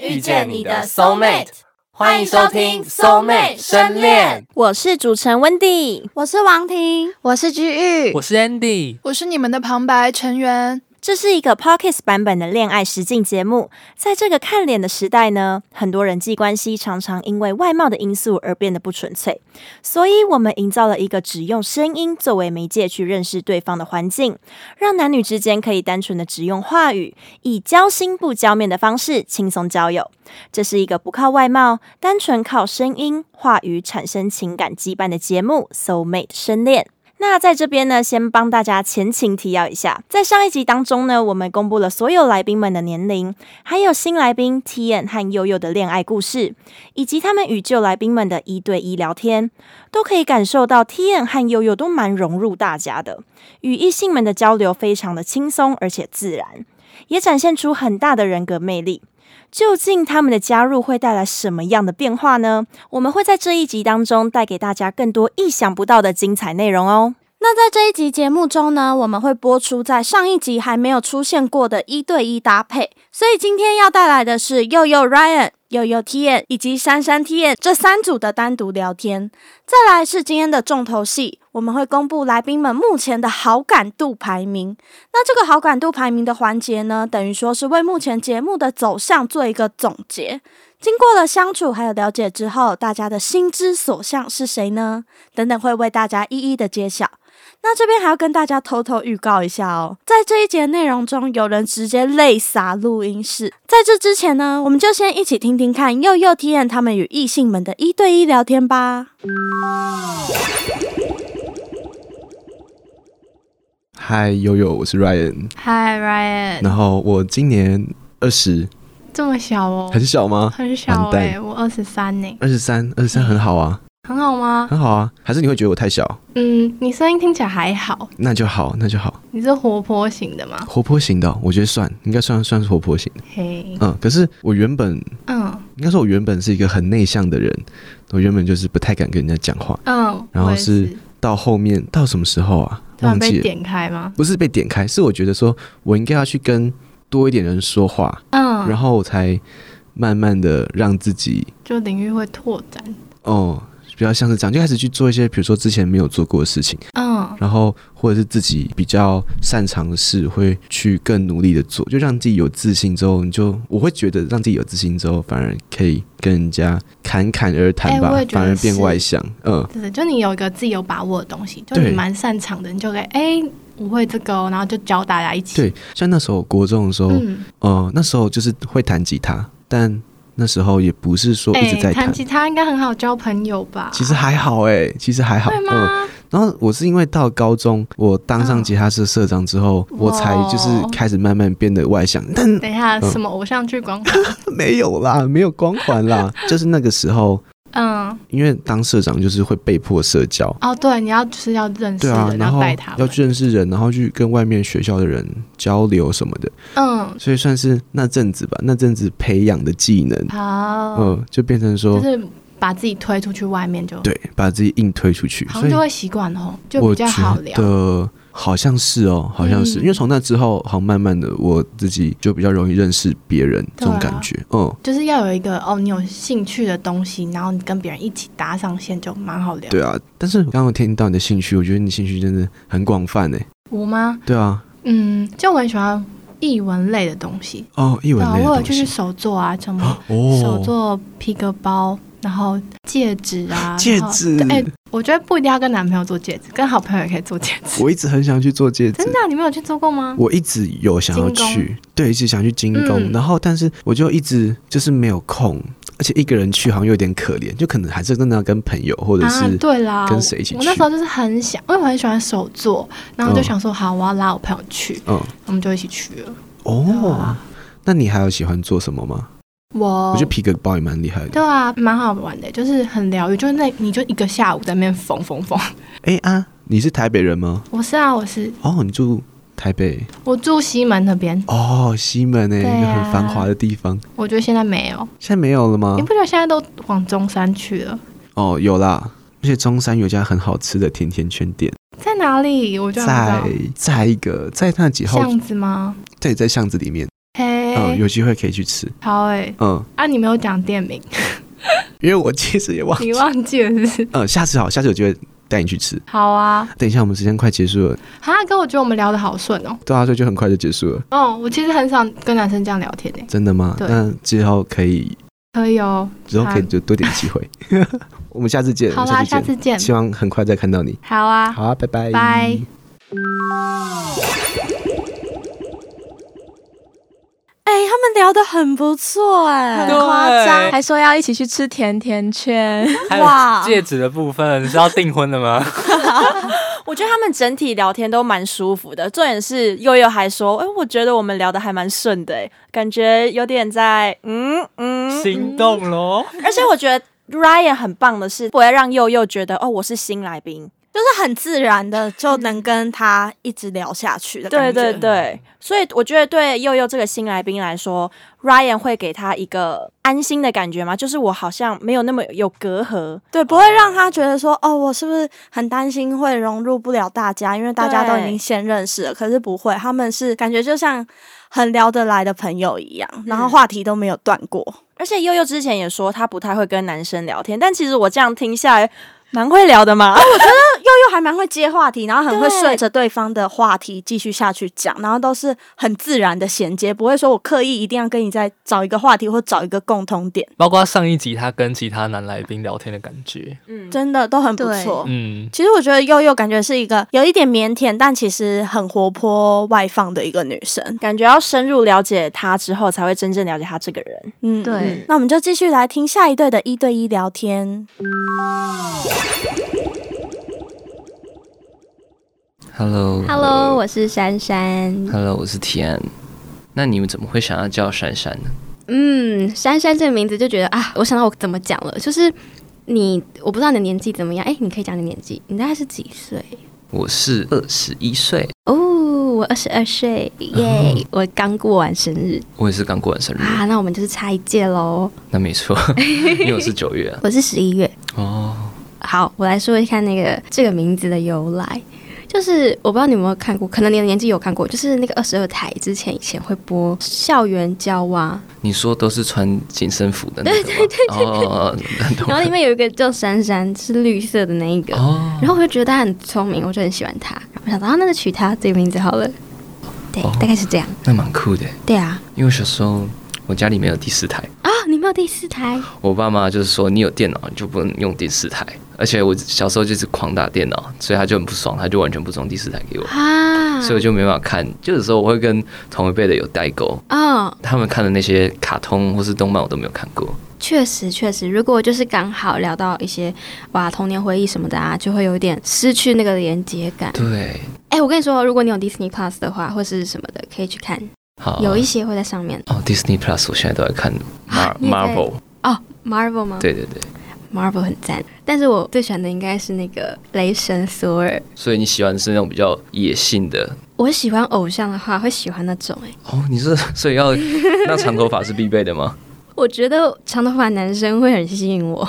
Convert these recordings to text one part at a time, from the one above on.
遇见你的 soul mate，欢迎收听 soul mate 深恋。我是主持人 Wendy，，我是王婷，我是居玉，我是 Andy，我是你们的旁白成员。这是一个 Pockets 版本的恋爱实境节目。在这个看脸的时代呢，很多人际关系常常因为外貌的因素而变得不纯粹。所以，我们营造了一个只用声音作为媒介去认识对方的环境，让男女之间可以单纯的只用话语，以交心不交面的方式轻松交友。这是一个不靠外貌，单纯靠声音、话语产生情感羁绊的节目《Soul Mate 深恋》。那在这边呢，先帮大家前情提要一下，在上一集当中呢，我们公布了所有来宾们的年龄，还有新来宾 T N 和悠悠的恋爱故事，以及他们与旧来宾们的一对一聊天，都可以感受到 T N 和悠悠都蛮融入大家的，与异性们的交流非常的轻松而且自然，也展现出很大的人格魅力。究竟他们的加入会带来什么样的变化呢？我们会在这一集当中带给大家更多意想不到的精彩内容哦。那在这一集节目中呢，我们会播出在上一集还没有出现过的一对一搭配，所以今天要带来的是佑佑 Ryan、佑佑 T N 以及珊珊 T N 这三组的单独聊天。再来是今天的重头戏，我们会公布来宾们目前的好感度排名。那这个好感度排名的环节呢，等于说是为目前节目的走向做一个总结。经过了相处还有了解之后，大家的心之所向是谁呢？等等会为大家一一的揭晓。那这边还要跟大家偷偷预告一下哦，在这一节内容中，有人直接泪洒录音室。在这之前呢，我们就先一起听听看佑佑体验他们与异性们的一对一聊天吧。嗨，悠悠，我是 Ryan。嗨，Ryan。然后我今年二十，这么小哦？很小吗？很小哎，我二十三呢。二十三，二十三很好啊。很好吗？很好啊，还是你会觉得我太小？嗯，你声音听起来还好。那就好，那就好。你是活泼型的吗？活泼型的，我觉得算，应该算算是活泼型的。嘿，嗯，可是我原本，嗯，应该说我原本是一个很内向的人，我原本就是不太敢跟人家讲话。嗯，然后是到后面到什么时候啊？忘记点开吗？不是被点开，是我觉得说我应该要去跟多一点人说话，嗯，然后我才慢慢的让自己就领域会拓展。哦。比较像是这样，就开始去做一些，比如说之前没有做过的事情，嗯，然后或者是自己比较擅长的事，会去更努力的做，就让自己有自信之后，你就我会觉得让自己有自信之后，反而可以跟人家侃侃而谈吧，反而变外向，嗯，对，就你有一个自己有把握的东西，就你蛮擅长的，你就可以哎，我会这个，然后就教大家一起。对，像那时候国中的时候，嗯，那时候就是会弹吉他，但。那时候也不是说一直在弹吉他，应该很好交朋友吧？其实还好哎，其实还好。嗯。然后我是因为到高中，我当上吉他社社长之后，我才就是开始慢慢变得外向。但等一下，什么偶像剧光环？没有啦，没有光环啦，就是那个时候。嗯，因为当社长就是会被迫社交。哦，对，你要就是要认识人，然后带他，要去认识人，然后去跟外面学校的人交流什么的，嗯，所以算是那阵子吧，那阵子培养的技能，好，嗯，就变成说，就是把自己推出去外面就对，把自己硬推出去，好像就会习惯哦，就比较好聊。好像是哦，好像是，因为从那之后，好慢慢的，我自己就比较容易认识别人，这种感觉，嗯，就是要有一个哦，你有兴趣的东西，然后你跟别人一起搭上线，就蛮好聊。对啊，但是刚刚听到你的兴趣，我觉得你兴趣真的很广泛诶。我吗？对啊，嗯，就我很喜欢译文类的东西哦，译文类的东西，就是手作啊，什么手作皮革包。然后戒指啊，戒指，哎，我觉得不一定要跟男朋友做戒指，跟好朋友也可以做戒指。我一直很想去做戒指，真的，你没有去做过吗？我一直有想要去，对，一直想去精工，然后但是我就一直就是没有空，而且一个人去好像有点可怜，就可能还是真的要跟朋友或者是对啦，跟谁一起去。我那时候就是很想，因为我很喜欢手作，然后就想说好，我要拉我朋友去，嗯，我们就一起去了。哦，那你还有喜欢做什么吗？我我觉得皮革包也蛮厉害的，对啊，蛮好玩的，就是很疗愈，就是那你就一个下午在那边缝缝缝。哎啊，你是台北人吗？我是啊，我是。哦，你住台北？我住西门那边。哦，西门呢，一个很繁华的地方。我觉得现在没有，现在没有了吗？你不觉得现在都往中山去了？哦，有啦，而且中山有家很好吃的甜甜圈店，在哪里？我就在在一个在那几号巷子吗？对，在巷子里面。嗯，有机会可以去吃。好哎，嗯，啊，你没有讲店名，因为我其实也忘，你忘记了是不是？嗯，下次好，下次有机会带你去吃。好啊，等一下，我们时间快结束了。哈，哥，我觉得我们聊的好顺哦。对啊，所以就很快就结束了。嗯，我其实很少跟男生这样聊天诶。真的吗？那之后可以，可以哦。之后可以就多点机会。我们下次见。好啦，下次见。希望很快再看到你。好啊。好啊，拜拜。拜。哎，他们聊得很不错，哎，很夸张，还说要一起去吃甜甜圈。哇，戒指的部分是要订婚的吗？我觉得他们整体聊天都蛮舒服的。重点是悠悠还说，哎，我觉得我们聊得还蛮顺的，哎，感觉有点在嗯嗯心动喽。而且我觉得 Ryan 很棒的是，不会让悠悠觉得哦，我是新来宾。就是很自然的就能跟他一直聊下去的感觉。对对对，所以我觉得对佑佑这个新来宾来说，Ryan 会给他一个安心的感觉吗？就是我好像没有那么有隔阂，对，不会让他觉得说，哦，我是不是很担心会融入不了大家？因为大家都已经先认识了。可是不会，他们是感觉就像很聊得来的朋友一样，然后话题都没有断过。而且佑佑之前也说他不太会跟男生聊天，但其实我这样听下来。蛮会聊的嘛，我觉得悠悠还蛮会接话题，然后很会顺着对方的话题继续下去讲，然后都是很自然的衔接，不会说我刻意一定要跟你再找一个话题或找一个共同点。包括上一集他跟其他男来宾聊天的感觉，嗯，真的都很不错。嗯，其实我觉得悠悠感觉是一个有一点腼腆，但其实很活泼外放的一个女生，感觉要深入了解她之后，才会真正了解她这个人。嗯，对。那我们就继续来听下一对的一对一聊天。Hello，Hello，我是珊珊。Hello，我是提安。那你们怎么会想要叫珊珊呢？嗯，珊珊这个名字就觉得啊，我想到我怎么讲了，就是你，我不知道你的年纪怎么样。哎，你可以讲你年纪，你大概是几岁？我是二十一岁。哦，我二十二岁，耶！我刚过完生日。我也是刚过完生日啊，那我们就是差一届喽。那没错，因为我是九月，我是十一月。哦，好，我来说一下那个这个名字的由来。就是我不知道你有没有看过，可能你的年纪有看过，就是那个二十二台之前以前会播校园交蛙。你说都是穿紧身服的，对对对对。然后里面有一个叫珊珊，是绿色的那一个。哦。然后我就觉得她很聪明，我就很喜欢他。我想到，那就取她这个名字好了。对，大概是这样。那蛮酷的。对啊。因为小时候我家里没有第四台。啊，你没有第四台？我爸妈就是说，你有电脑你就不能用第四台。而且我小时候就是狂打电脑，所以他就很不爽，他就完全不装第四台给我，所以我就没办法看。就有时候我会跟同一辈的有代沟啊，他们看的那些卡通或是动漫我都没有看过。确实，确实，如果就是刚好聊到一些哇童年回忆什么的啊，就会有点失去那个连接感。对，哎，我跟你说，如果你有 Disney Plus 的话，或是什么的，可以去看。好，有一些会在上面。哦，Disney Plus 我现在都在看 Marvel。哦，Marvel 吗？对对对。Marvel 很赞，但是我最喜欢的应该是那个雷神索尔。所以你喜欢是那种比较野性的？我喜欢偶像的话，会喜欢那种哎。哦，你是所以要那长头发是必备的吗？我觉得长头发男生会很吸引我。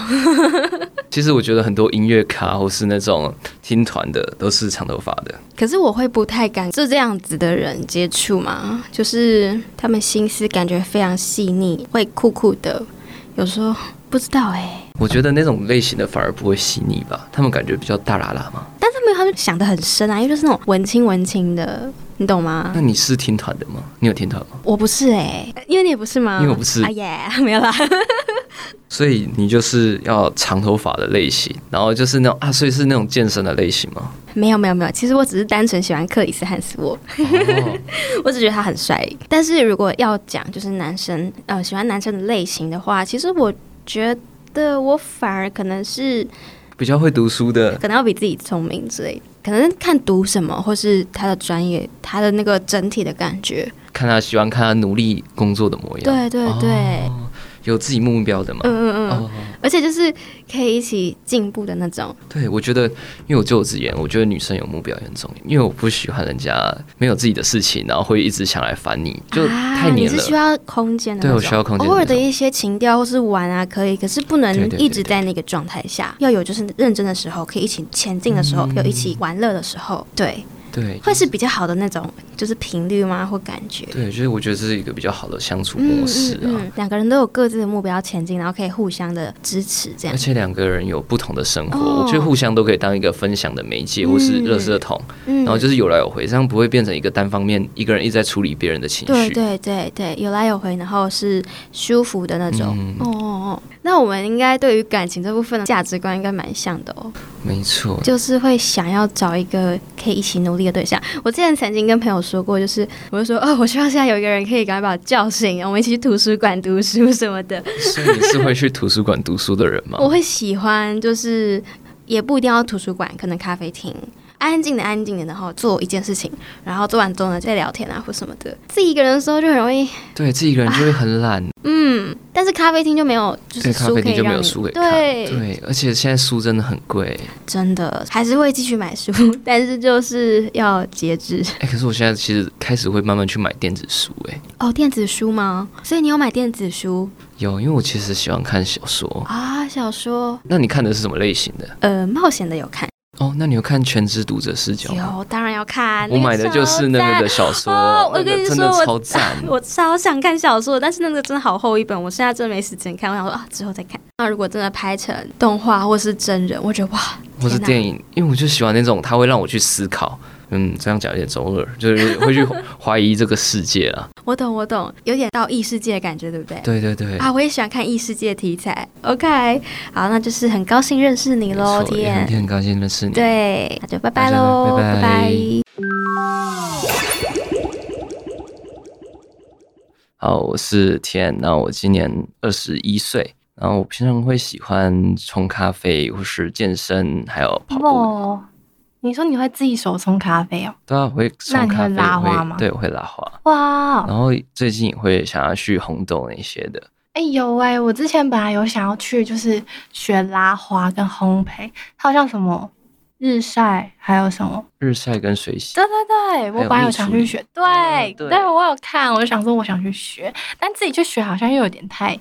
其实我觉得很多音乐咖或是那种听团的都是长头发的。可是我会不太敢就这样子的人接触嘛，就是他们心思感觉非常细腻，会酷酷的，有时候。不知道哎，我觉得那种类型的反而不会细腻吧，他们感觉比较大啦啦嘛。但是没有他们想的很深啊，因为就是那种文青文青的，你懂吗？那你是听团的吗？你有听团吗？我不是哎，因为你也不是吗？因为我不是。哎耶，没有啦。所以你就是要长头发的类型，然后就是那种啊，所以是那种健身的类型吗？没有没有没有，其实我只是单纯喜欢克里斯汉斯沃，我只觉得他很帅。但是如果要讲就是男生呃喜欢男生的类型的话，其实我。觉得我反而可能是比较会读书的，可能要比自己聪明之类，可能看读什么，或是他的专业，他的那个整体的感觉，看他喜欢看他努力工作的模样，对对对。有自己目标的嘛？嗯嗯嗯，而且就是可以一起进步的那种。对，我觉得，因为我就我直言，我觉得女生有目标很重要，因为我不喜欢人家没有自己的事情，然后会一直想来烦你，就太黏了。你是需要空间的，对我需要空间。偶尔的一些情调或是玩啊，可以，可是不能一直在那个状态下，要有就是认真的时候，可以一起前进的时候，有一起玩乐的时候，对。对，会是比较好的那种，就是频率吗？或感觉？对，就是我觉得这是一个比较好的相处模式啊。两个人都有各自的目标前进，然后可以互相的支持，这样。而且两个人有不同的生活，我觉得互相都可以当一个分享的媒介，或是热色桶，然后就是有来有回，这样不会变成一个单方面，一个人一直在处理别人的情绪。对对对对，有来有回，然后是舒服的那种。哦哦哦。那我们应该对于感情这部分的价值观应该蛮像的哦。没错，就是会想要找一个可以一起努力的对象。我之前曾经跟朋友说过，就是我就说，哦，我希望现在有一个人可以赶快把我叫醒，我们一起去图书馆读书什么的。所以你是会去图书馆读书的人吗？我会喜欢，就是也不一定要图书馆，可能咖啡厅。安静的，安静的，然后做一件事情，然后做完之后呢，再聊天啊，或什么的。自己一个人的时候就很容易，对自己一个人就会很懒。嗯，但是咖啡厅就没有，就是咖啡厅就没有书可以看。对对，而且现在书真的很贵，真的还是会继续买书，但是就是要节制。哎，可是我现在其实开始会慢慢去买电子书，哎。哦，电子书吗？所以你有买电子书？有，因为我其实喜欢看小说啊，小说。那你看的是什么类型的？呃，冒险的有看。哦，那你有看《全职读者视角》吗？有，当然要看。我买的就是那个的小说，我跟你说，我超赞，我超想看小说，但是那个真的好厚一本，我现在真的没时间看。我想说啊，之后再看。那如果真的拍成动画或是真人，我觉得哇，或是电影，因为我就喜欢那种，它会让我去思考。嗯，这样讲有点中二，就是会去怀疑这个世界了。我懂，我懂，有点到异世界的感觉，对不对？对对对。啊，我也喜欢看异世界题材。OK，好，那就是很高兴认识你喽，天。很高兴认识你。对，那就拜拜喽，拜拜。好，我是天，那我今年二十一岁，然后我平常会喜欢冲咖啡，或是健身，还有跑步。你说你会自己手冲咖啡哦？对啊，会冲咖啡。拉花吗？对，我会拉花。哇！然后最近也会想要去红豆那些的。哎有哎，我之前本来有想要去，就是学拉花跟烘焙，它好像什么日晒，还有什么日晒跟水洗。对对对，我本来有想去学。对对，我有看，我就想说我想去学，但自己去学好像又有点太。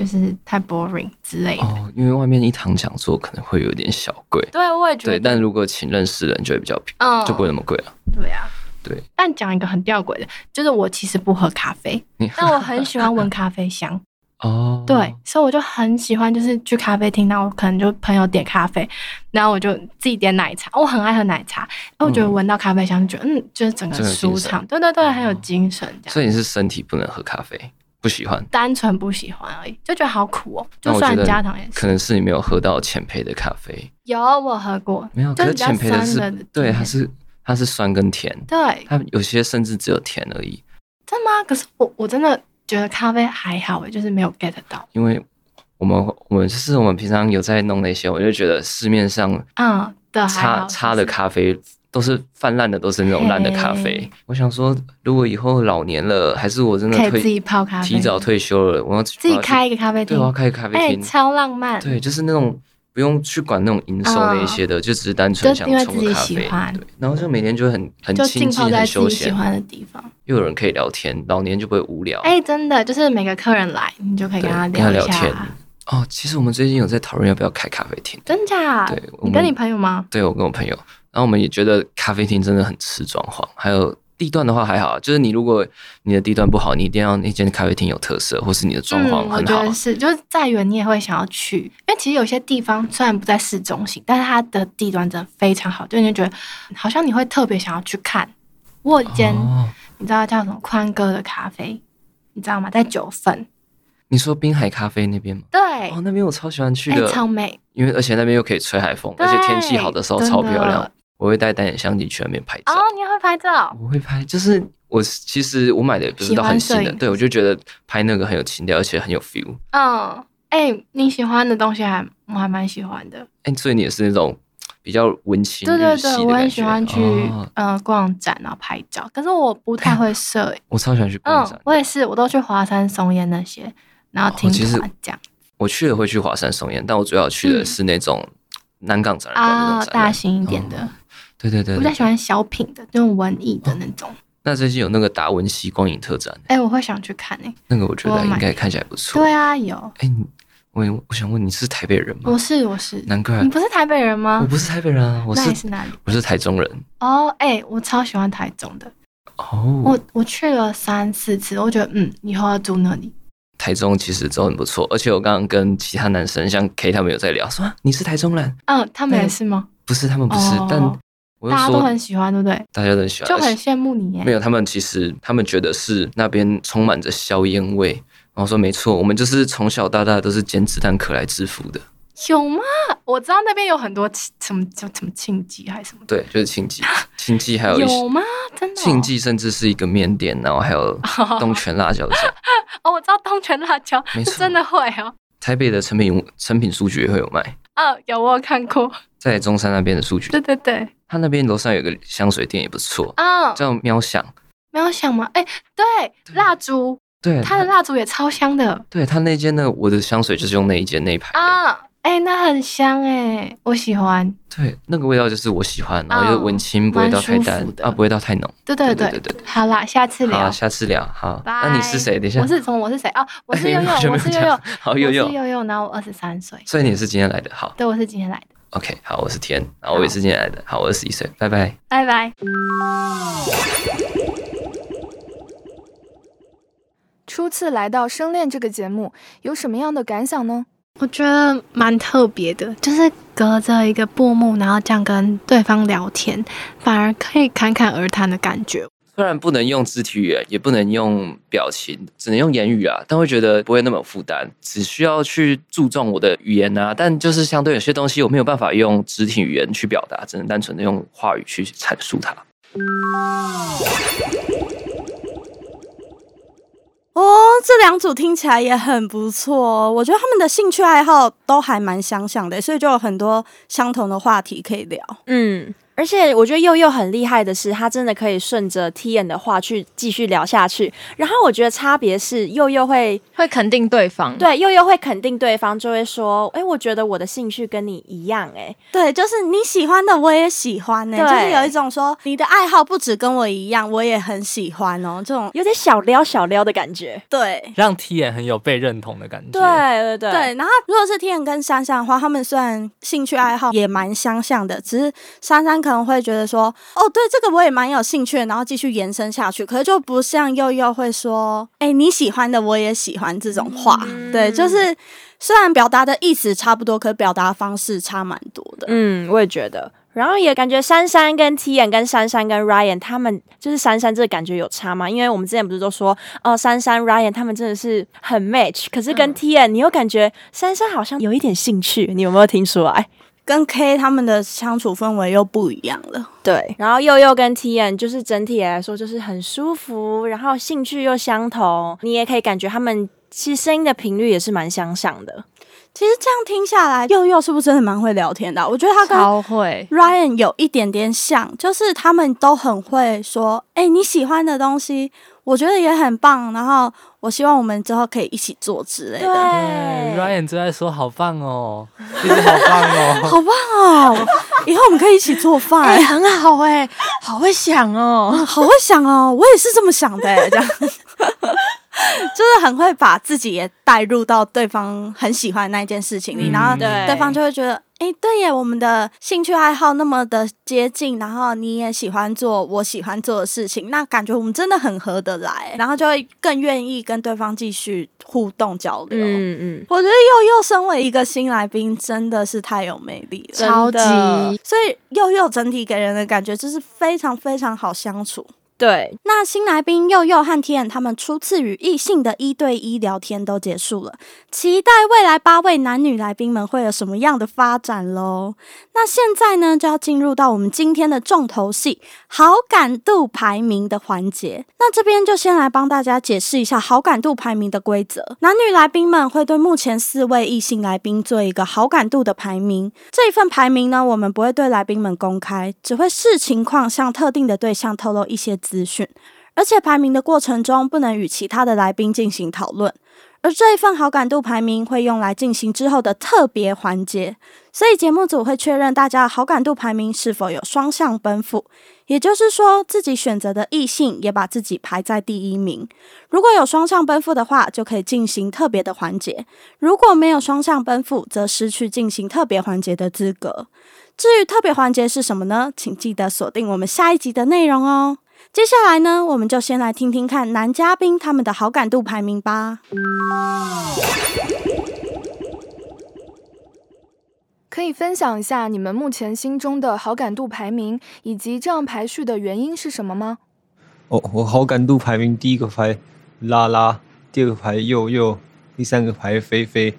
就是太 boring 之类的哦，因为外面一堂讲座可能会有点小贵。对，我也觉得。对，但如果请认识人就会比较便宜，就不会那么贵了。对啊，对。但讲一个很吊诡的，就是我其实不喝咖啡，但我很喜欢闻咖啡香。哦。对，所以我就很喜欢，就是去咖啡厅，那我可能就朋友点咖啡，然后我就自己点奶茶。我很爱喝奶茶，然后我觉得闻到咖啡香，就觉得嗯，就是整个舒畅。对对对，很有精神。所以你是身体不能喝咖啡？不喜欢，单纯不喜欢而已，就觉得好苦哦。就算加糖也是。可能是你没有喝到浅焙的咖啡。有，我喝过。没有，可是浅焙的是，对，它是它是酸跟甜。对，它有些甚至只有甜而已。真的吗？可是我我真的觉得咖啡还好诶，就是没有 get 到。因为我们我们就是我们平常有在弄那些，我就觉得市面上嗯的差差的咖啡。都是泛滥的，都是那种烂的咖啡。我想说，如果以后老年了，还是我真的自己泡咖啡，提早退休了，我要自己开一个咖啡厅，对，我要开一个咖啡厅，超浪漫。对，就是那种不用去管那种营收那一些的，就只是单纯想冲个咖啡。对，然后就每天就很很亲近、很休闲，喜欢的地方，又有人可以聊天，老年就不会无聊。哎，真的，就是每个客人来，你就可以跟他聊聊天。哦，其实我们最近有在讨论要不要开咖啡厅，真假？对，你跟你朋友吗？对，我跟我朋友。然后我们也觉得咖啡厅真的很吃装潢，还有地段的话还好，就是你如果你的地段不好，你一定要那间咖啡厅有特色，或是你的装潢很好。我觉得是，就是再远你也会想要去，因为其实有些地方虽然不在市中心，但是它的地段真的非常好，就你觉得好像你会特别想要去看。我间你知道叫什么宽哥的咖啡，你知道吗？在九份。你说滨海咖啡那边吗？对，哦，那边我超喜欢去的，超美。因为而且那边又可以吹海风，而且天气好的时候超漂亮。我会带单眼相机去那边拍照。哦，你会拍照？我会拍，就是我其实我买的不是都很新的，对我就觉得拍那个很有情调，而且很有 feel。嗯，哎，你喜欢的东西还我还蛮喜欢的。哎，所以你也是那种比较文青对对对，我很喜欢去嗯逛展然后拍照，可是我不太会摄影。我超喜欢去逛展，我也是，我都去华山松烟那些。然后听团讲，我去了会去华山松烟，但我主要去的是那种南港展览馆那种大型一点的。对对对，我比较喜欢小品的那种文艺的那种。那最近有那个达文西光影特展，哎，我会想去看诶。那个我觉得应该看起来不错。对啊，有。哎，我我想问你是台北人吗？我是我是，难怪你不是台北人吗？我不是台北人啊，我是是哪里？我是台中人。哦，哎，我超喜欢台中的。哦，我我去了三四次，我觉得嗯，以后要住那里。台中其实都很不错，而且我刚刚跟其他男生像 K 他们有在聊，说你是台中人？嗯，他们也是吗？不是，他们不是，但大家都很喜欢，对不对？大家都很喜欢，就很羡慕你。没有，他们其实他们觉得是那边充满着硝烟味，然后说没错，我们就是从小到大都是捡子弹壳来致富的。有吗？我知道那边有很多什么叫什么庆记还是什么？对，就是庆记，庆记还有有吗？真的？庆记甚至是一个面店，然后还有 东泉辣椒酱。哦，我知道东泉辣椒，没错，真的会哦。台北的成品成品书局也会有卖。嗯，有我有看过，在中山那边的书局。对对对，他那边楼上有个香水店也不错啊，叫喵香。喵香吗？哎，对，蜡烛，对，他的蜡烛也超香的。对他那间呢，我的香水就是用那一间那一排啊。哎，那很香哎，我喜欢。对，那个味道就是我喜欢，然后又文青，不会到太淡啊，不会到太浓。对对对对对。好啦，下次聊。好，下次聊。好，那你是谁？等一下，我是从我是谁啊？我是悠悠，我是悠悠。好，悠悠，悠悠。然后我二十三岁。所以你是今天来的？好。对，我是今天来的。OK，好，我是天，然后我也是今天来的。好，我二十一岁，拜拜。拜拜。初次来到《生恋》这个节目，有什么样的感想呢？我觉得蛮特别的，就是隔着一个布幕，然后这样跟对方聊天，反而可以侃侃而谈的感觉。虽然不能用肢体语言，也不能用表情，只能用言语啊，但会觉得不会那么有负担。只需要去注重我的语言啊，但就是相对有些东西我没有办法用肢体语言去表达，只能单纯的用话语去阐述它。哦，这两组听起来也很不错，我觉得他们的兴趣爱好都还蛮相像的，所以就有很多相同的话题可以聊。嗯。而且我觉得佑佑很厉害的是，他真的可以顺着 T N 的话去继续聊下去。然后我觉得差别是佑佑会会肯定对方，对佑佑会肯定对方，就会说：“哎，我觉得我的兴趣跟你一样。”哎，对，就是你喜欢的我也喜欢呢，就是有一种说你的爱好不止跟我一样，我也很喜欢哦，这种有点小撩小撩的感觉。对，让 T N 很有被认同的感觉。对对对对。然后如果是 T N 跟珊珊的话，他们虽然兴趣爱好也蛮相像的，只是珊珊可能会觉得说。哦，对，这个我也蛮有兴趣的，然后继续延伸下去。可是就不像悠悠会说，哎，你喜欢的我也喜欢这种话。对，就是虽然表达的意思差不多，可表达方式差蛮多的。嗯，我也觉得。然后也感觉珊珊跟 T N 跟珊珊跟 Ryan 他们就是珊珊这个感觉有差吗？因为我们之前不是都说，哦，珊珊 Ryan 他们真的是很 match。可是跟 T N 你又感觉珊珊好像有一点兴趣，你有没有听出来？跟 K 他们的相处氛围又不一样了，对。然后佑佑跟 T N 就是整体来说就是很舒服，然后兴趣又相同，你也可以感觉他们其实声音的频率也是蛮相像的。其实这样听下来，佑佑是不是真的蛮会聊天的？我觉得他跟 Ryan 有一点点像，就是他们都很会说，哎，你喜欢的东西。我觉得也很棒，然后我希望我们之后可以一起做之类的。对，Ryan 就在说好棒哦，一直好棒哦，好棒哦，以后我们可以一起做饭，哎，很好哎，好会想哦，好会想哦，我也是这么想的，这样。就是很会把自己也带入到对方很喜欢那一件事情里，然后对方就会觉得，哎，对耶，我们的兴趣爱好那么的接近，然后你也喜欢做我喜欢做的事情，那感觉我们真的很合得来，然后就会更愿意跟对方继续互动交流。嗯嗯，我觉得佑佑身为一个新来宾，真的是太有魅力了，超级。所以佑佑整体给人的感觉就是非常非常好相处。对，那新来宾佑佑和 T N 他们初次与异性的一对一聊天都结束了，期待未来八位男女来宾们会有什么样的发展喽。那现在呢，就要进入到我们今天的重头戏——好感度排名的环节。那这边就先来帮大家解释一下好感度排名的规则。男女来宾们会对目前四位异性来宾做一个好感度的排名。这一份排名呢，我们不会对来宾们公开，只会视情况向特定的对象透露一些。资讯，而且排名的过程中不能与其他的来宾进行讨论。而这一份好感度排名会用来进行之后的特别环节，所以节目组会确认大家的好感度排名是否有双向奔赴，也就是说自己选择的异性也把自己排在第一名。如果有双向奔赴的话，就可以进行特别的环节；如果没有双向奔赴，则失去进行特别环节的资格。至于特别环节是什么呢？请记得锁定我们下一集的内容哦。接下来呢，我们就先来听听看男嘉宾他们的好感度排名吧。可以分享一下你们目前心中的好感度排名，以及这样排序的原因是什么吗？哦，我好感度排名第一个排拉拉，第二个排佑佑，第三个排菲菲，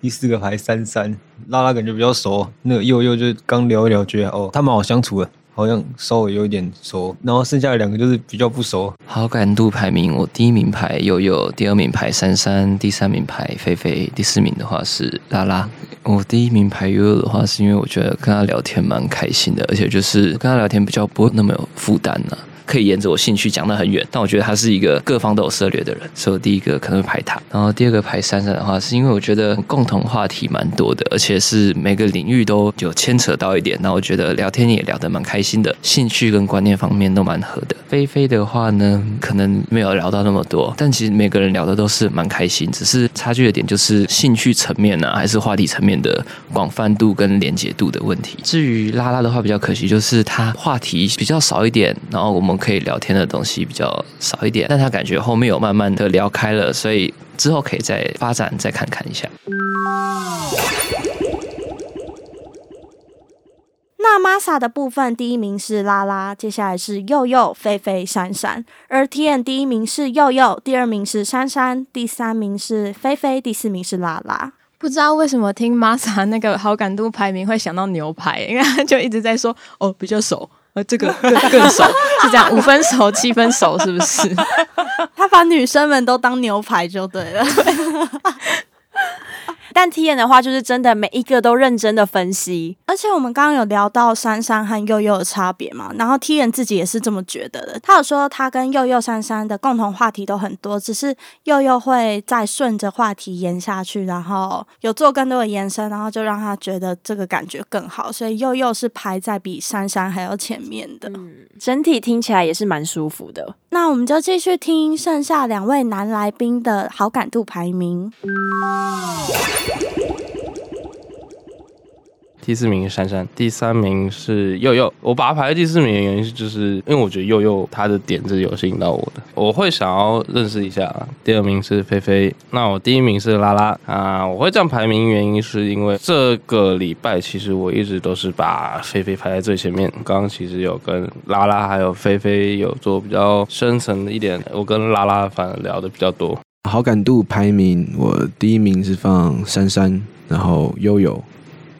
第四个排三三。拉拉感觉比较熟，那个佑佑就刚聊一聊，觉得哦，他蛮好相处的。好像稍微有一点熟，然后剩下的两个就是比较不熟。好感度排名，我第一名排悠悠，第二名排珊珊，第三名排菲菲，第四名的话是拉拉。我第一名排悠悠的话，是因为我觉得跟他聊天蛮开心的，而且就是跟他聊天比较不那么有负担呢。可以沿着我兴趣讲得很远，但我觉得他是一个各方都有涉猎的人，所以我第一个可能会排他。然后第二个排珊珊的话，是因为我觉得共同话题蛮多的，而且是每个领域都有牵扯到一点。那我觉得聊天也聊得蛮开心的，兴趣跟观念方面都蛮合的。菲菲的话呢，可能没有聊到那么多，但其实每个人聊的都是蛮开心，只是差距的点就是兴趣层面呢，还是话题层面的广泛度跟连结度的问题。至于拉拉的话，比较可惜就是他话题比较少一点，然后我们。可以聊天的东西比较少一点，但他感觉后面有慢慢的聊开了，所以之后可以再发展再看看一下。那 Masa 的部分第一名是拉拉，接下来是佑佑、菲菲、珊珊，而 T N 第一名是佑佑，第二名是珊珊，第三名是菲菲，第四名是拉拉。不知道为什么听 Masa 那个好感度排名会想到牛排，因为他就一直在说哦比较熟。呃，这个更更熟，是这样，五分熟，七分熟，是不是？他把女生们都当牛排就对了。但 T N 的话，就是真的每一个都认真的分析，而且我们刚刚有聊到珊珊和佑佑的差别嘛，然后 T N 自己也是这么觉得的。他有说他跟佑佑、珊珊的共同话题都很多，只是佑佑会再顺着话题延下去，然后有做更多的延伸，然后就让他觉得这个感觉更好。所以佑佑是排在比珊珊还要前面的，整体听起来也是蛮舒服的。那我们就继续听剩下两位男来宾的好感度排名。第四名是珊珊，第三名是佑佑。我把它排在第四名的原因是，就是因为我觉得佑佑他的点是有吸引到我的，我会想要认识一下。第二名是菲菲，那我第一名是拉拉啊。我会这样排名原因是因为这个礼拜其实我一直都是把菲菲排在最前面。刚刚其实有跟拉拉还有菲菲有做比较深层的一点，我跟拉拉反而聊的比较多。好感度排名，我第一名是放珊珊，然后悠悠，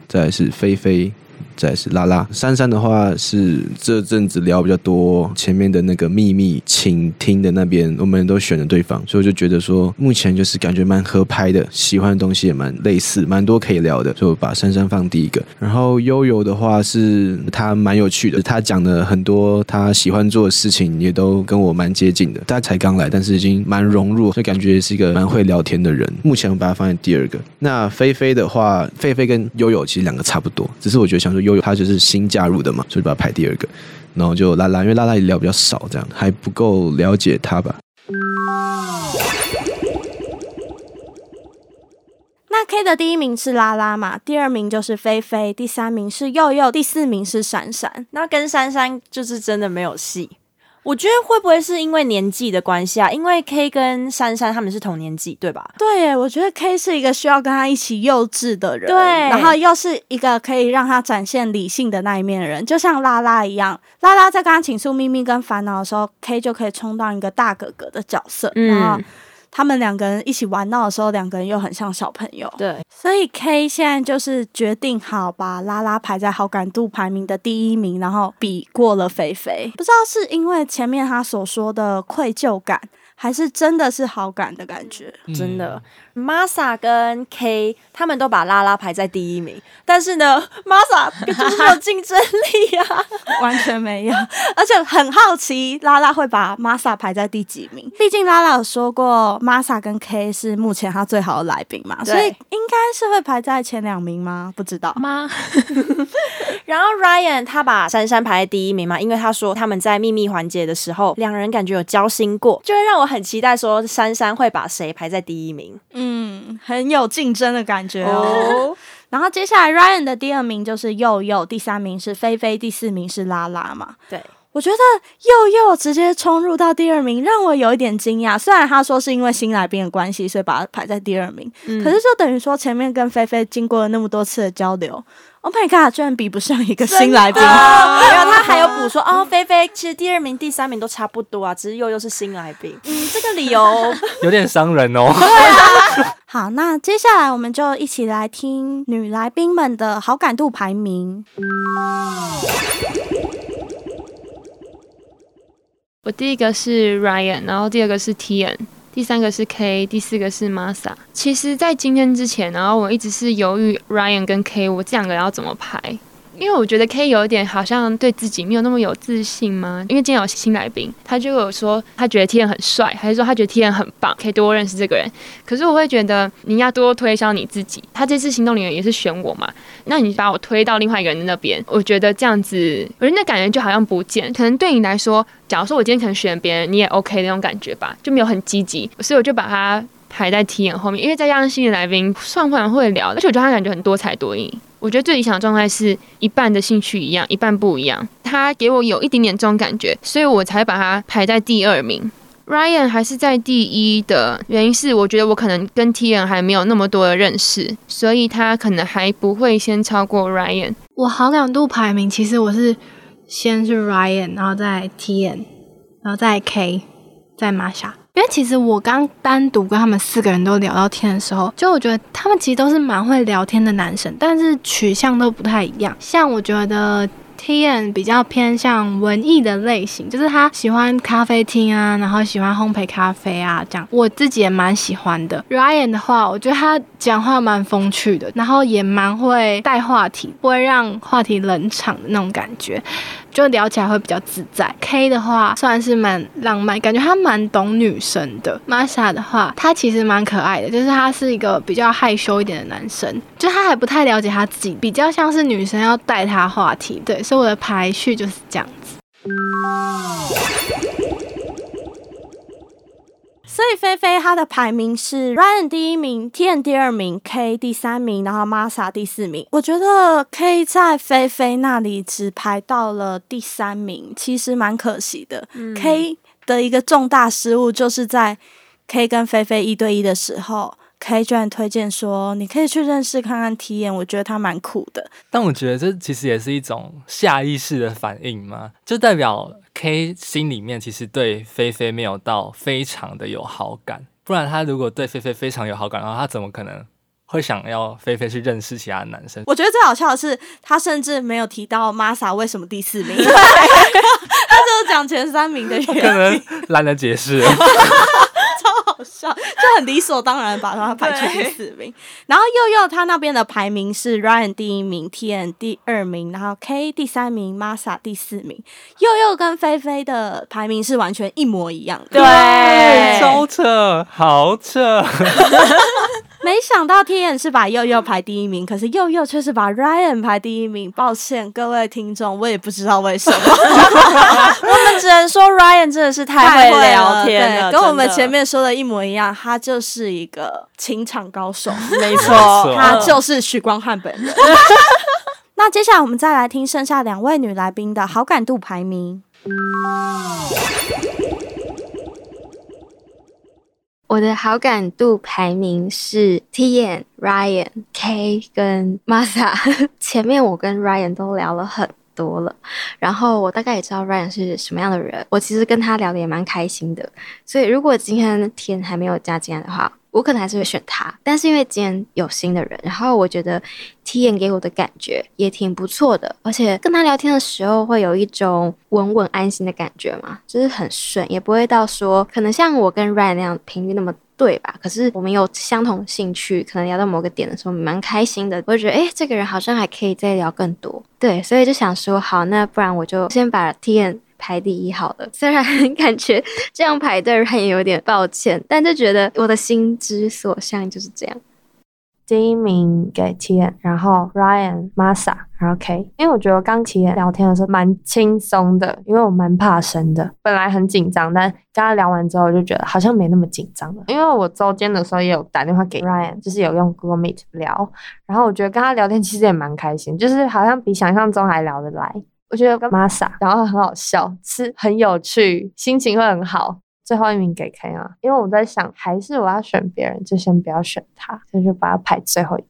再是菲菲。再是拉拉珊珊的话是这阵子聊比较多，前面的那个秘密倾听的那边，我们都选了对方，所以我就觉得说目前就是感觉蛮合拍的，喜欢的东西也蛮类似，蛮多可以聊的，就把珊珊放第一个。然后悠悠的话是他蛮有趣的，他讲的很多他喜欢做的事情也都跟我蛮接近的。他才刚来，但是已经蛮融入，所以感觉是一个蛮会聊天的人。目前我把他放在第二个。那菲菲的话，菲菲跟悠悠其实两个差不多，只是我觉得想说。悠悠他就是新加入的嘛，所以把他排第二个，然后就拉拉，因为拉拉也聊比较少，这样还不够了解他吧。那 K 的第一名是拉拉嘛，第二名就是菲菲，第三名是佑佑，第四名是闪闪。那跟珊珊就是真的没有戏。我觉得会不会是因为年纪的关系啊？因为 K 跟珊珊他们是同年纪，对吧？对，我觉得 K 是一个需要跟他一起幼稚的人，对，然后又是一个可以让他展现理性的那一面的人，就像拉拉一样。拉拉在跟他倾诉秘密跟烦恼的时候，K 就可以充当一个大哥哥的角色，嗯。他们两个人一起玩闹的时候，两个人又很像小朋友。对，所以 K 现在就是决定好把拉拉排在好感度排名的第一名，然后比过了肥肥。不知道是因为前面他所说的愧疚感，还是真的是好感的感觉？真的，Masa 跟 K 他们都把拉拉排在第一名，但是呢，Masa 就是没有竞争力啊，完全没有。而且很好奇，拉拉会把 Masa 排在第几名？毕竟拉拉有说过，Masa 跟 K 是目前他最好的来宾嘛，所以应该是会排在前两名吗？不知道吗？然后 Ryan 他把珊珊排在第一名嘛，因为他说他们在秘密环节的时候，两人感觉有交心过，就会让我很期待说珊珊会把谁排在第一名。嗯，很有竞争的感觉哦。然后接下来 Ryan 的第二名就是佑佑，第三名是菲菲，第四名是拉拉嘛。对。我觉得佑佑直接冲入到第二名，让我有一点惊讶。虽然他说是因为新来宾的关系，所以把他排在第二名，可是就等于说前面跟菲菲经过了那么多次的交流，Oh my god，居然比不上一个新来宾。然后他还有补说，哦，菲菲其实第二名、第三名都差不多啊，只是又又是新来宾。嗯，这个理由 有点伤人哦。好，那接下来我们就一起来听女来宾们的好感度排名。我第一个是 Ryan，然后第二个是 Tian，第三个是 K，第四个是 Masa。其实，在今天之前，然后我一直是犹豫 Ryan 跟 K，我这两个要怎么排。因为我觉得 K 有一点好像对自己没有那么有自信吗？因为今天有新来宾，他就有说他觉得 T N 很帅，还是说他觉得 T N 很棒，可以多认识这个人。可是我会觉得你要多推销你自己。他这次行动里面也是选我嘛，那你把我推到另外一个人那边，我觉得这样子，我觉得那感觉就好像不见。可能对你来说，假如说我今天可能选别人，你也 OK 的那种感觉吧，就没有很积极。所以我就把他排在 T N 后面，因为再加上新的来宾，算不算会聊，而且我觉得他感觉很多才多艺。我觉得最理想的状态是一半的兴趣一样，一半不一样。他给我有一点点这种感觉，所以我才把他排在第二名。Ryan 还是在第一的原因是，我觉得我可能跟 T N 还没有那么多的认识，所以他可能还不会先超过 Ryan。我好感度排名其实我是先是 Ryan，然后再 T N，然后再 K，再 Masha。因为其实我刚单独跟他们四个人都聊到天的时候，就我觉得他们其实都是蛮会聊天的男生，但是取向都不太一样。像我觉得。T N 比较偏向文艺的类型，就是他喜欢咖啡厅啊，然后喜欢烘焙咖啡啊，这样我自己也蛮喜欢的。Ryan 的话，我觉得他讲话蛮风趣的，然后也蛮会带话题，不会让话题冷场的那种感觉，就聊起来会比较自在。K 的话算是蛮浪漫，感觉他蛮懂女生的。Masa 的话，他其实蛮可爱的，就是他是一个比较害羞一点的男生，就他还不太了解他自己，比较像是女生要带他话题，对。所以我的排序就是这样子。所以菲菲她的排名是 Ryan 第一名，Tian 第二名，K 第三名，然后 Masa 第四名。我觉得 K 在菲菲那里只排到了第三名，其实蛮可惜的。K 的一个重大失误就是在 K 跟菲菲一对一的时候。K 居然推荐说，你可以去认识看看体验，我觉得他蛮酷的。但我觉得这其实也是一种下意识的反应嘛，就代表 K 心里面其实对菲菲没有到非常的有好感。不然他如果对菲菲非常有好感的话，他怎么可能会想要菲菲去认识其他男生？我觉得最好笑的是，他甚至没有提到 Masa 为什么第四名，他就是讲前三名的原因，可能懒得解释。就很理所当然把他排出第四名。然后佑佑他那边的排名是 Ryan 第一名，T N 第二名，然后 K 第三名，Masa 第四名。佑佑跟菲菲的排名是完全一模一样的，对，超扯，好扯。没想到 T N 是把佑佑排第一名，可是佑佑却是把 Ryan 排第一名。抱歉各位听众，我也不知道为什么。我们只能说 Ryan 真的是太会聊天了，跟我们前面说的一模一样。他就是一个情场高手，没错，他就是许光汉本人。那接下来我们再来听剩下两位女来宾的好感度排名。我的好感度排名是 Tian Ryan K 跟 Masa。前面我跟 Ryan 都聊了很多了，然后我大概也知道 Ryan 是什么样的人。我其实跟他聊的也蛮开心的。所以如果今天 T N 还没有加进来的话，我可能还是会选他。但是因为今天有新的人，然后我觉得体验给我的感觉也挺不错的，而且跟他聊天的时候会有一种稳稳安心的感觉嘛，就是很顺，也不会到说可能像我跟 Ryan 那样频率那么。对吧？可是我们有相同兴趣，可能聊到某个点的时候，蛮开心的。我就觉得，哎，这个人好像还可以再聊更多。对，所以就想说，好，那不然我就先把 T 验排第一好了。虽然 感觉这样排队也有点抱歉，但就觉得我的心之所向就是这样。第一名给 T N，然后 Ryan、Masa，然后 K。因为我觉得刚 T N 聊天的时候蛮轻松的，因为我蛮怕生的，本来很紧张，但跟他聊完之后就觉得好像没那么紧张了。因为我周间的时候也有打电话给 Ryan，就是有用 Google Meet 聊，然后我觉得跟他聊天其实也蛮开心，就是好像比想象中还聊得来。我觉得跟 Masa 然后很好笑，是很有趣，心情会很好。最后一名给 K 啊，因为我在想，还是我要选别人，就先不要选他，所以就把他排最后一个。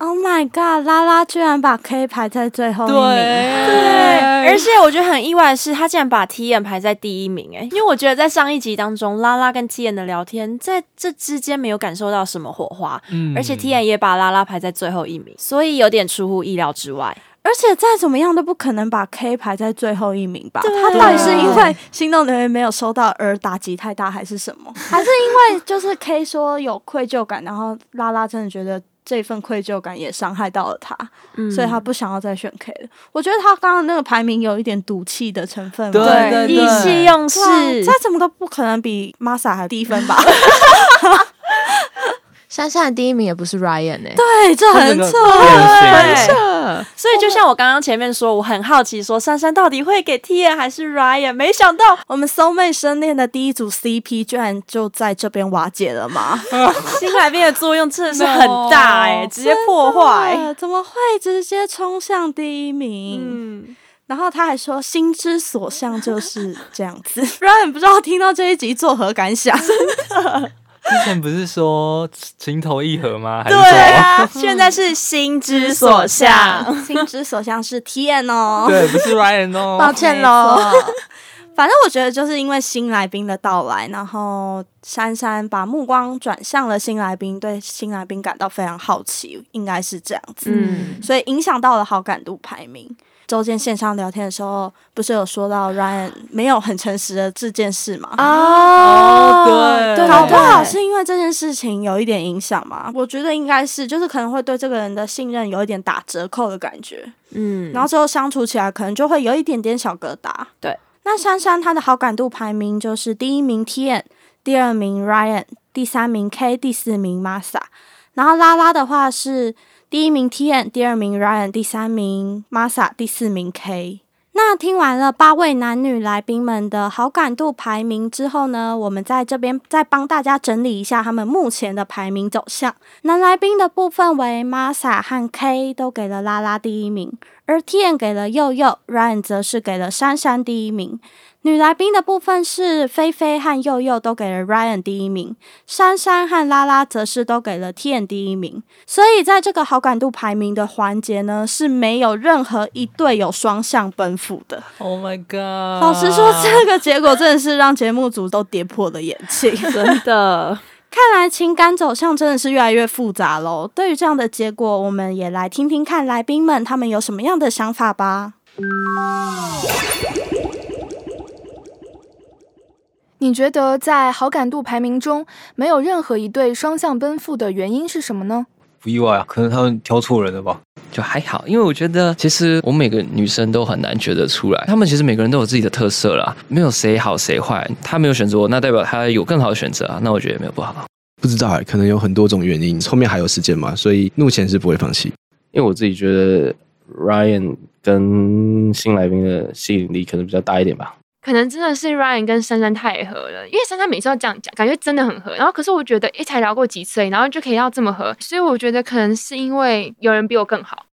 Oh my god！拉拉居然把 K 排在最后一名，对，而且我觉得很意外的是，他竟然把 T N 排在第一名，哎，因为我觉得在上一集当中，拉拉跟 T N 的聊天，在这之间没有感受到什么火花，嗯，而且 T N 也把拉拉排在最后一名，所以有点出乎意料之外。而且再怎么样都不可能把 K 排在最后一名吧？他到底是因为心动留言没有收到而打击太大，还是什么？还是因为就是 K 说有愧疚感，然后拉拉真的觉得这份愧疚感也伤害到了他，所以他不想要再选 K 了。我觉得他刚刚那个排名有一点赌气的成分，对，意气用事，他怎么都不可能比 Masa 还低分吧？珊珊的第一名也不是 Ryan 哎，对，这很扯，很扯。所以就像我刚刚前面说，我很好奇，说珊珊到底会给 T N 还是 Ryan？没想到我们 Soul 妹生恋的第一组 CP 居然就在这边瓦解了嘛？新来宾的作用真的是很大哎，直接破坏，怎么会直接冲向第一名？嗯，然后他还说心之所向就是这样子。Ryan 不知道听到这一集作何感想？真的。之前不是说情投意合吗？对啊，现在是心之所向，心之所向是 T N 哦，对，不是 Ryan 哦，抱歉喽。反正我觉得就是因为新来宾的到来，然后珊珊把目光转向了新来宾，对新来宾感到非常好奇，应该是这样子，嗯，所以影响到了好感度排名。周间线上聊天的时候，不是有说到 Ryan 没有很诚实的这件事吗？哦，对，搞不好是因为这件事情有一点影响嘛？我觉得应该是，就是可能会对这个人的信任有一点打折扣的感觉。嗯，然后之后相处起来，可能就会有一点点小疙瘩。对，那珊珊她的好感度排名就是第一名 Tian，第二名 Ryan，第三名 K，第四名 Masa，然后拉拉的话是。第一名 T N，第二名 Ryan，第三名 Masa，第四名 K。那听完了八位男女来宾们的好感度排名之后呢，我们在这边再帮大家整理一下他们目前的排名走向。男来宾的部分为 Masa 和 K 都给了拉拉第一名，而 T N 给了佑佑，Ryan 则是给了珊珊第一名。女来宾的部分是菲菲和佑佑都给了 Ryan 第一名，珊珊和拉拉则是都给了 Tian 第一名。所以在这个好感度排名的环节呢，是没有任何一对有双向奔赴的。Oh my god！老实说，这个结果真的是让节目组都跌破了眼镜。真的，看来情感走向真的是越来越复杂喽。对于这样的结果，我们也来听听看来宾们他们有什么样的想法吧。你觉得在好感度排名中没有任何一对双向奔赴的原因是什么呢？不意外啊，可能他们挑错人了吧？就还好，因为我觉得其实我每个女生都很难觉得出来，她们其实每个人都有自己的特色啦，没有谁好谁坏。她没有选择我，那代表她有更好的选择啊，那我觉得也没有不好。不知道哎，可能有很多种原因，后面还有时间嘛，所以目前是不会放弃。因为我自己觉得 Ryan 跟新来宾的吸引力可能比较大一点吧。可能真的是 Ryan 跟珊珊太合了，因为珊珊每次都这样讲，感觉真的很合。然后可是我觉得，哎，才聊过几次，然后就可以要这么合，所以我觉得可能是因为有人比我更好。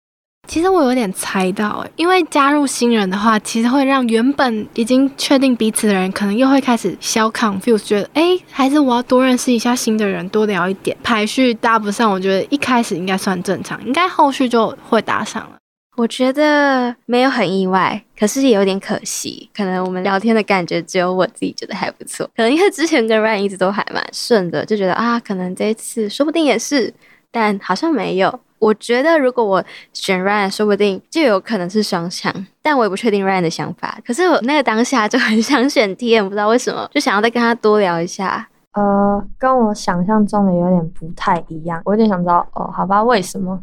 其实我有点猜到，因为加入新人的话，其实会让原本已经确定彼此的人，可能又会开始消 confuse，觉得哎，还是我要多认识一下新的人，多聊一点。排序搭不上，我觉得一开始应该算正常，应该后续就会搭上了。我觉得没有很意外，可是也有点可惜。可能我们聊天的感觉只有我自己觉得还不错。可能因为之前跟 Ryan 一直都还蛮顺的，就觉得啊，可能这一次说不定也是，但好像没有。我觉得如果我选 Ryan，说不定就有可能是双向，但我也不确定 Ryan 的想法。可是我那个当下就很想选 T，不知道为什么，就想要再跟他多聊一下。呃，跟我想象中的有点不太一样，我有点想知道哦，好吧，为什么？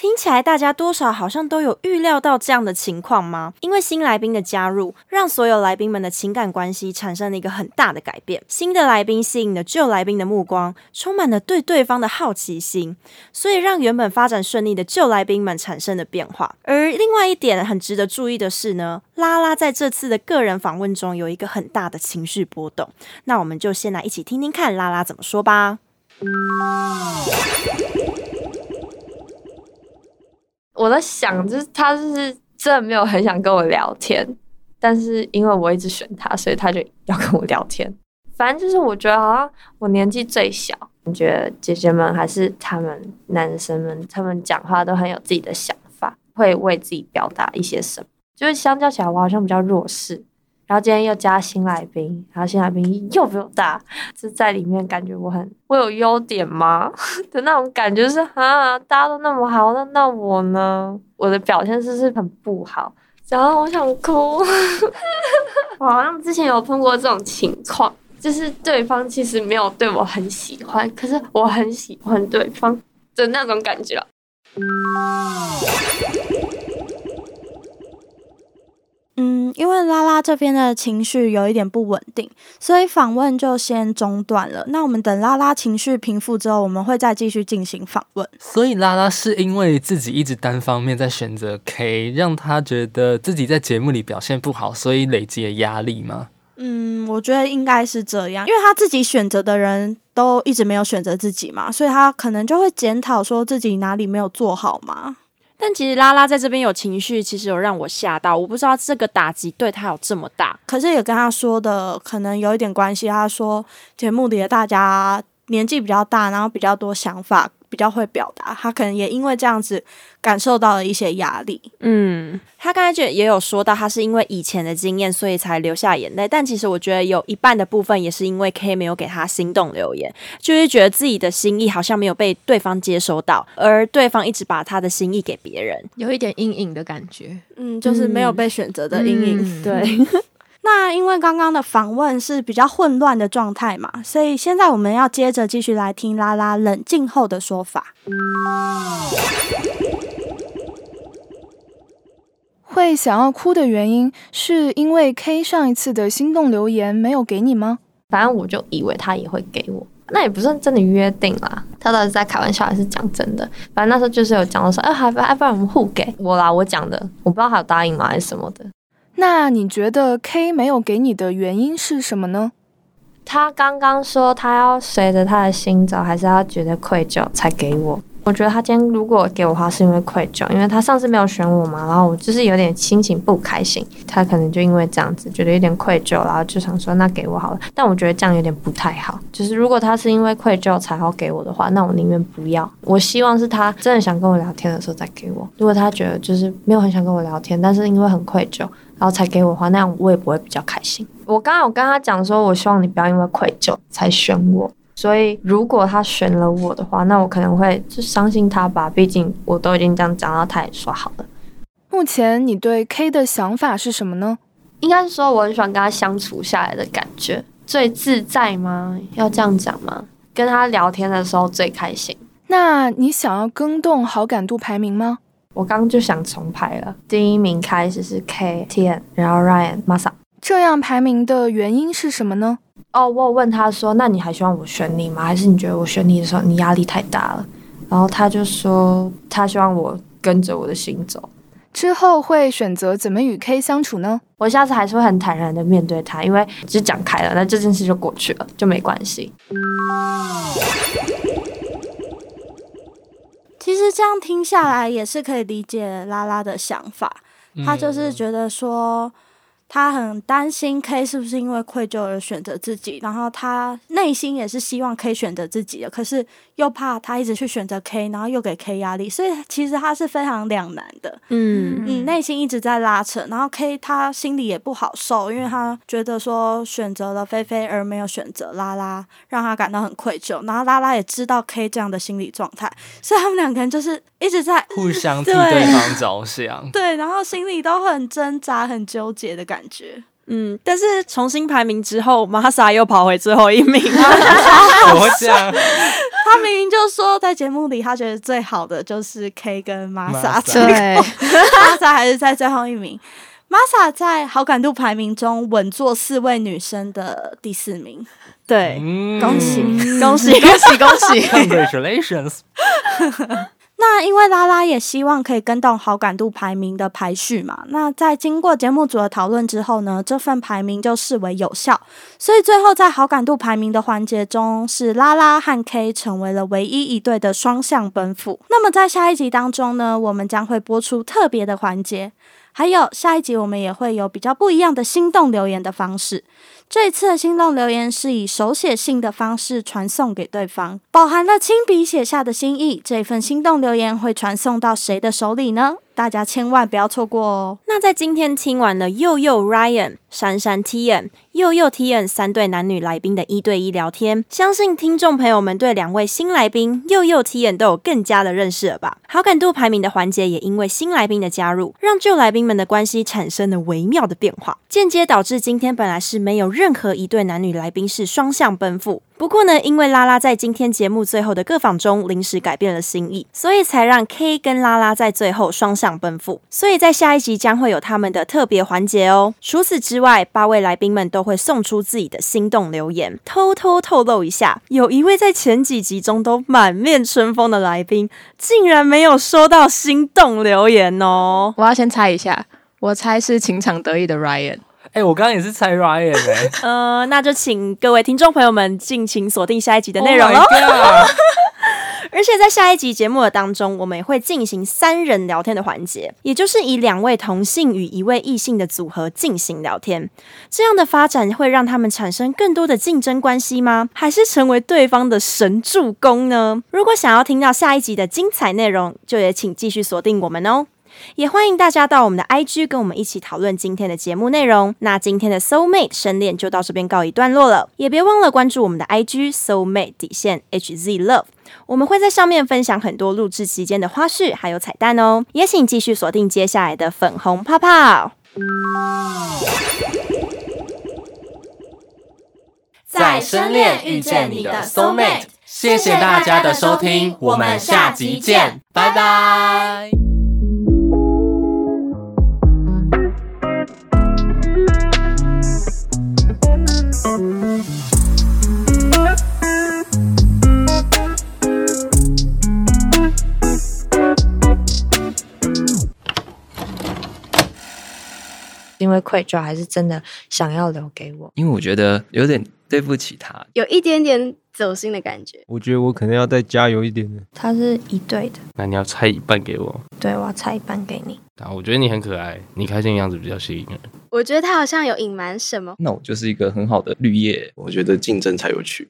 听起来大家多少好像都有预料到这样的情况吗？因为新来宾的加入，让所有来宾们的情感关系产生了一个很大的改变。新的来宾吸引了旧来宾的目光，充满了对对方的好奇心，所以让原本发展顺利的旧来宾们产生了变化。而另外一点很值得注意的是呢，拉拉在这次的个人访问中有一个很大的情绪波动。那我们就先来一起听听看拉拉怎么说吧。我在想，就是他就是真的没有很想跟我聊天，但是因为我一直选他，所以他就要跟我聊天。反正就是我觉得好像我年纪最小，感觉姐姐们还是他们男生们，他们讲话都很有自己的想法，会为自己表达一些什么。就是相较起来，我好像比较弱势。然后今天又加新来宾，然后新来宾又比我大，就在里面感觉我很我有优点吗 的那种感觉是啊，大家都那么好，那那我呢？我的表现是不是很不好？然后我想哭，我好像之前有碰过这种情况，就是对方其实没有对我很喜欢，可是我很喜欢对方的那种感觉。嗯，因为拉拉这边的情绪有一点不稳定，所以访问就先中断了。那我们等拉拉情绪平复之后，我们会再继续进行访问。所以拉拉是因为自己一直单方面在选择 K，让他觉得自己在节目里表现不好，所以累积了压力吗？嗯，我觉得应该是这样，因为他自己选择的人都一直没有选择自己嘛，所以他可能就会检讨说自己哪里没有做好嘛。但其实拉拉在这边有情绪，其实有让我吓到。我不知道这个打击对他有这么大，可是也跟他说的可能有一点关系。他说节目里的大家年纪比较大，然后比较多想法。比较会表达，他可能也因为这样子感受到了一些压力。嗯，他刚才就也有说到，他是因为以前的经验，所以才流下眼泪。但其实我觉得有一半的部分也是因为 K 没有给他心动留言，就是觉得自己的心意好像没有被对方接收到，而对方一直把他的心意给别人，有一点阴影的感觉。嗯，就是没有被选择的阴影。对。那因为刚刚的访问是比较混乱的状态嘛，所以现在我们要接着继续来听拉拉冷静后的说法。会想要哭的原因，是因为 K 上一次的心动留言没有给你吗？反正我就以为他也会给我，那也不是真的约定啦。他到底在开玩笑还是讲真的？反正那时候就是有讲到说，哎，还不然不然我们互给我啦，我讲的，我不知道他有答应吗还是什么的。那你觉得 K 没有给你的原因是什么呢？他刚刚说他要随着他的心走，还是要觉得愧疚才给我？我觉得他今天如果给我花，是因为愧疚，因为他上次没有选我嘛，然后我就是有点心情不开心，他可能就因为这样子觉得有点愧疚，然后就想说那给我好了。但我觉得这样有点不太好，就是如果他是因为愧疚才要给我的话，那我宁愿不要。我希望是他真的想跟我聊天的时候再给我。如果他觉得就是没有很想跟我聊天，但是因为很愧疚。然后才给我话，那样我也不会比较开心。我刚刚有跟他讲说，我希望你不要因为愧疚才选我。所以如果他选了我的话，那我可能会就相信他吧。毕竟我都已经这样讲到，他也说好了。目前你对 K 的想法是什么呢？应该是说我很喜欢跟他相处下来的感觉，最自在吗？要这样讲吗？跟他聊天的时候最开心。那你想要更动好感度排名吗？我刚刚就想重排了，第一名开始是 K T N，然后 Ryan Masa。这样排名的原因是什么呢？哦，我有问他说：“那你还希望我选你吗？还是你觉得我选你的时候你压力太大了？”然后他就说他希望我跟着我的心走。之后会选择怎么与 K 相处呢？我下次还是会很坦然的面对他，因为只是讲开了，那这件事就过去了，就没关系。其实这样听下来也是可以理解拉拉的想法，他就是觉得说，他很担心 K 是不是因为愧疚而选择自己，然后他内心也是希望 K 选择自己的，可是又怕他一直去选择 K，然后又给 K 压力，所以其实他是非常两难的。嗯嗯，内心一直在拉扯，然后 K 他心里也不好受，因为他觉得说选择了菲菲而没有选择拉拉，让他感到很愧疚。然后拉拉也知道 K 这样的心理状态，所以他们两个人就是一直在互相替对方着想。对，然后心里都很挣扎、很纠结的感。感觉，嗯，但是重新排名之后，玛莎又跑回最后一名。怎么讲？他明明就说在节目里，他觉得最好的就是 K 跟玛莎，对，玛莎还是在最后一名。玛莎在好感度排名中稳坐四位女生的第四名。对，恭喜 恭喜恭喜恭喜！Congratulations！那因为拉拉也希望可以跟动好感度排名的排序嘛，那在经过节目组的讨论之后呢，这份排名就视为有效，所以最后在好感度排名的环节中，是拉拉和 K 成为了唯一一对的双向奔赴。那么在下一集当中呢，我们将会播出特别的环节，还有下一集我们也会有比较不一样的心动留言的方式。这一次的心动留言是以手写信的方式传送给对方，包含了亲笔写下的心意。这份心动留言会传送到谁的手里呢？大家千万不要错过哦！那在今天听完了佑佑 Ryan、珊珊 T N、佑佑 T N 三对男女来宾的一对一聊天，相信听众朋友们对两位新来宾佑佑 T N 都有更加的认识了吧？好感度排名的环节也因为新来宾的加入，让旧来宾们的关系产生了微妙的变化，间接导致今天本来是没有任何一对男女来宾是双向奔赴。不过呢，因为拉拉在今天节目最后的各访中临时改变了心意，所以才让 K 跟拉拉在最后双向奔赴。所以在下一集将会有他们的特别环节哦。除此之外，八位来宾们都会送出自己的心动留言。偷偷透露一下，有一位在前几集中都满面春风的来宾，竟然没有收到心动留言哦。我要先猜一下，我猜是情场得意的 Ryan。哎，我刚刚也是猜 Ryan 哎，呃，那就请各位听众朋友们尽情锁定下一集的内容喽。而且在下一集节目的当中，我们也会进行三人聊天的环节，也就是以两位同性与一位异性的组合进行聊天。这样的发展会让他们产生更多的竞争关系吗？还是成为对方的神助攻呢？如果想要听到下一集的精彩内容，就也请继续锁定我们哦。也欢迎大家到我们的 IG 跟我们一起讨论今天的节目内容。那今天的 Soul Mate 深恋就到这边告一段落了，也别忘了关注我们的 IG Soul Mate 底线 HZ Love，我们会在上面分享很多录制期间的花絮还有彩蛋哦。也请继续锁定接下来的粉红泡泡，在深恋遇见你的 Soul Mate。谢谢大家的收听，我们下集见，拜拜。因为愧疚，还是真的想要留给我？因为我觉得有点对不起他，有一点点走心的感觉。我觉得我可能要再加油一点的。他是一对的，那你要拆一半给我。对，我要拆一半给你。啊，我觉得你很可爱，你开心的样子比较吸引人。我觉得他好像有隐瞒什么。那我就是一个很好的绿叶，我觉得竞争才有趣。